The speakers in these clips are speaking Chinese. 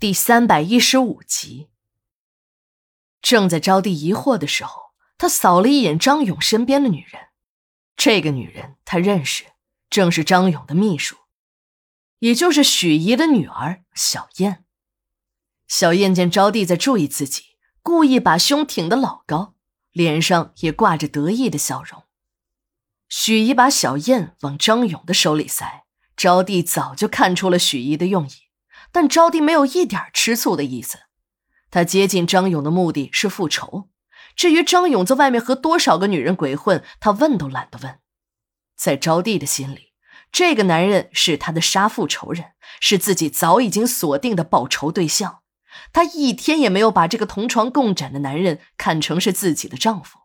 第三百一十五集。正在招娣疑惑的时候，他扫了一眼张勇身边的女人。这个女人他认识，正是张勇的秘书，也就是许怡的女儿小燕。小燕见招娣在注意自己，故意把胸挺得老高，脸上也挂着得意的笑容。许怡把小燕往张勇的手里塞，招娣早就看出了许怡的用意。但招娣没有一点吃醋的意思，她接近张勇的目的是复仇。至于张勇在外面和多少个女人鬼混，她问都懒得问。在招娣的心里，这个男人是她的杀父仇人，是自己早已经锁定的报仇对象。她一天也没有把这个同床共枕的男人看成是自己的丈夫。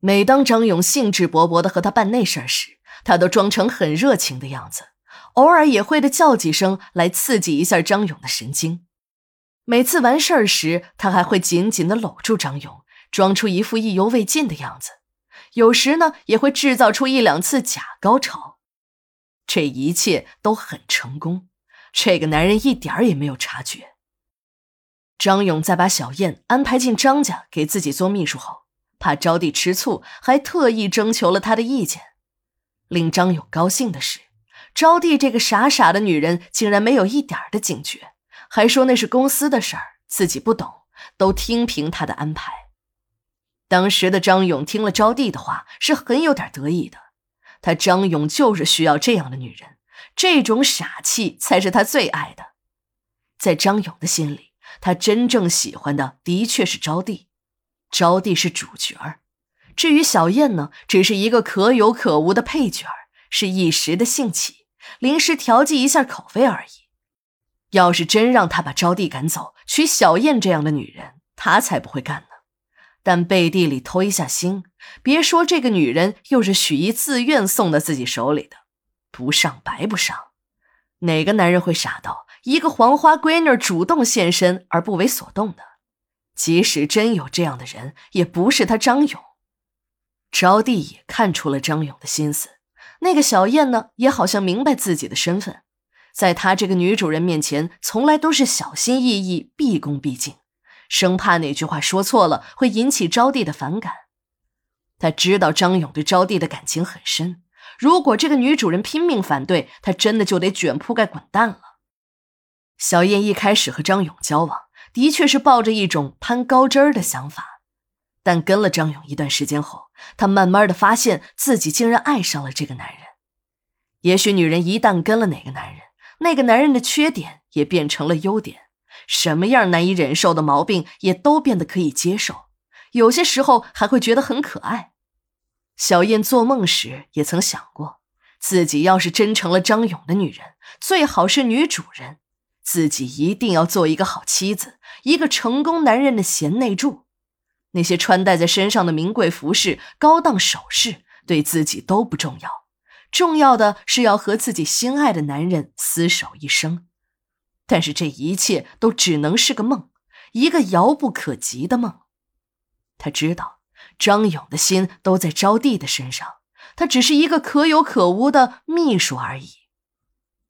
每当张勇兴致勃勃地和她办那事儿时，她都装成很热情的样子。偶尔也会的叫几声来刺激一下张勇的神经。每次完事儿时，他还会紧紧的搂住张勇，装出一副意犹未尽的样子。有时呢，也会制造出一两次假高潮。这一切都很成功，这个男人一点儿也没有察觉。张勇在把小燕安排进张家给自己做秘书后，怕招娣吃醋，还特意征求了他的意见。令张勇高兴的是。招娣这个傻傻的女人竟然没有一点的警觉，还说那是公司的事儿，自己不懂，都听凭她的安排。当时的张勇听了招娣的话，是很有点得意的。他张勇就是需要这样的女人，这种傻气才是他最爱的。在张勇的心里，他真正喜欢的的确是招娣，招娣是主角，至于小燕呢，只是一个可有可无的配角，是一时的兴起。临时调剂一下口味而已。要是真让他把招娣赶走，娶小燕这样的女人，他才不会干呢。但背地里偷一下腥，别说这个女人又是许一自愿送到自己手里的，不上白不上。哪个男人会傻到一个黄花闺女主动现身而不为所动的？即使真有这样的人，也不是他张勇。招娣也看出了张勇的心思。那个小燕呢，也好像明白自己的身份，在她这个女主人面前，从来都是小心翼翼、毕恭毕敬，生怕哪句话说错了会引起招娣的反感。他知道张勇对招娣的感情很深，如果这个女主人拼命反对，他真的就得卷铺盖滚蛋了。小燕一开始和张勇交往，的确是抱着一种攀高枝儿的想法。但跟了张勇一段时间后，她慢慢的发现自己竟然爱上了这个男人。也许女人一旦跟了哪个男人，那个男人的缺点也变成了优点，什么样难以忍受的毛病也都变得可以接受，有些时候还会觉得很可爱。小燕做梦时也曾想过，自己要是真成了张勇的女人，最好是女主人，自己一定要做一个好妻子，一个成功男人的贤内助。那些穿戴在身上的名贵服饰、高档首饰，对自己都不重要，重要的是要和自己心爱的男人厮守一生。但是这一切都只能是个梦，一个遥不可及的梦。他知道张勇的心都在招娣的身上，他只是一个可有可无的秘书而已。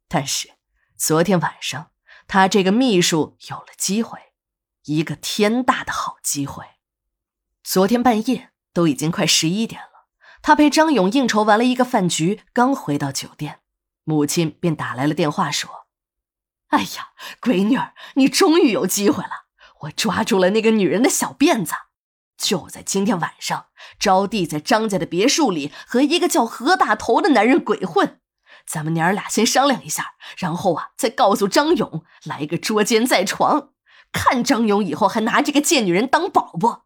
但是昨天晚上，他这个秘书有了机会，一个天大的好机会。昨天半夜都已经快十一点了，他陪张勇应酬完了一个饭局，刚回到酒店，母亲便打来了电话，说：“哎呀，闺女儿，你终于有机会了！我抓住了那个女人的小辫子，就在今天晚上，招娣在张家的别墅里和一个叫何大头的男人鬼混。咱们娘儿俩先商量一下，然后啊，再告诉张勇，来个捉奸在床，看张勇以后还拿这个贱女人当宝不？”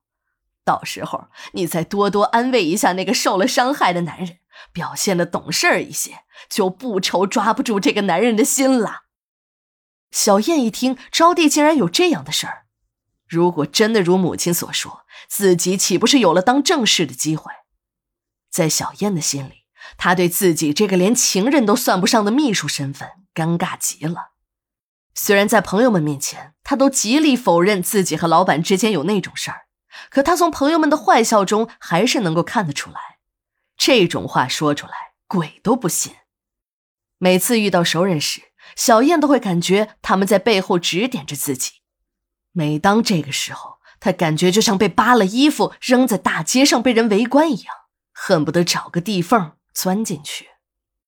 到时候你再多多安慰一下那个受了伤害的男人，表现的懂事一些，就不愁抓不住这个男人的心了。小燕一听，招娣竟然有这样的事儿，如果真的如母亲所说，自己岂不是有了当正室的机会？在小燕的心里，她对自己这个连情人都算不上的秘书身份尴尬极了。虽然在朋友们面前，她都极力否认自己和老板之间有那种事儿。可他从朋友们的坏笑中，还是能够看得出来，这种话说出来，鬼都不信。每次遇到熟人时，小燕都会感觉他们在背后指点着自己。每当这个时候，她感觉就像被扒了衣服扔在大街上被人围观一样，恨不得找个地缝钻进去。